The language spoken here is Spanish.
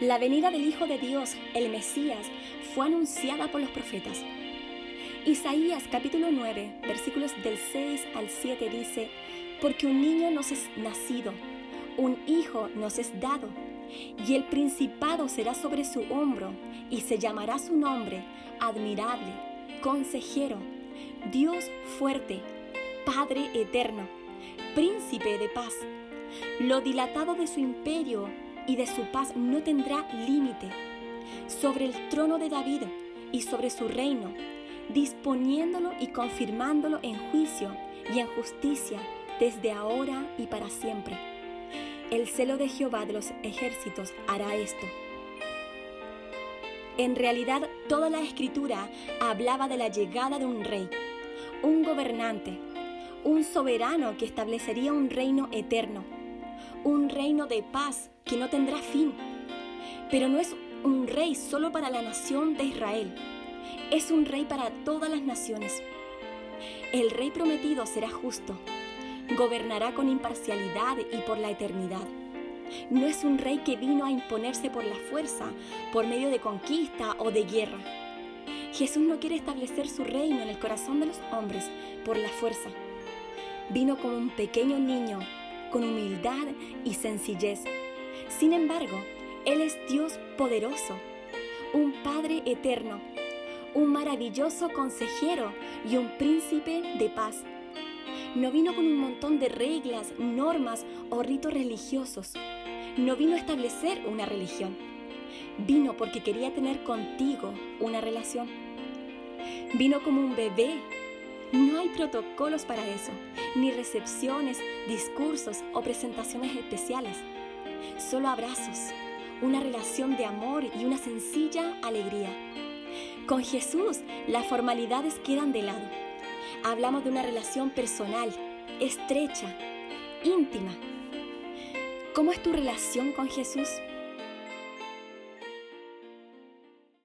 La venida del Hijo de Dios, el Mesías, fue anunciada por los profetas. Isaías capítulo 9, versículos del 6 al 7 dice, porque un niño nos es nacido, un hijo nos es dado, y el principado será sobre su hombro, y se llamará su nombre admirable, consejero, Dios fuerte, Padre eterno, príncipe de paz. Lo dilatado de su imperio y de su paz no tendrá límite. Sobre el trono de David y sobre su reino, disponiéndolo y confirmándolo en juicio y en justicia desde ahora y para siempre. El celo de Jehová de los ejércitos hará esto. En realidad, toda la escritura hablaba de la llegada de un rey, un gobernante, un soberano que establecería un reino eterno, un reino de paz que no tendrá fin. Pero no es un rey solo para la nación de Israel, es un rey para todas las naciones. El rey prometido será justo, gobernará con imparcialidad y por la eternidad. No es un rey que vino a imponerse por la fuerza, por medio de conquista o de guerra. Jesús no quiere establecer su reino en el corazón de los hombres por la fuerza. Vino como un pequeño niño, con humildad y sencillez. Sin embargo, Él es Dios poderoso, un Padre eterno, un maravilloso consejero y un príncipe de paz. No vino con un montón de reglas, normas o ritos religiosos. No vino a establecer una religión. Vino porque quería tener contigo una relación. Vino como un bebé. No hay protocolos para eso, ni recepciones, discursos o presentaciones especiales. Solo abrazos, una relación de amor y una sencilla alegría. Con Jesús las formalidades quedan de lado hablamos de una relación personal, estrecha, íntima. ¿Cómo es tu relación con Jesús?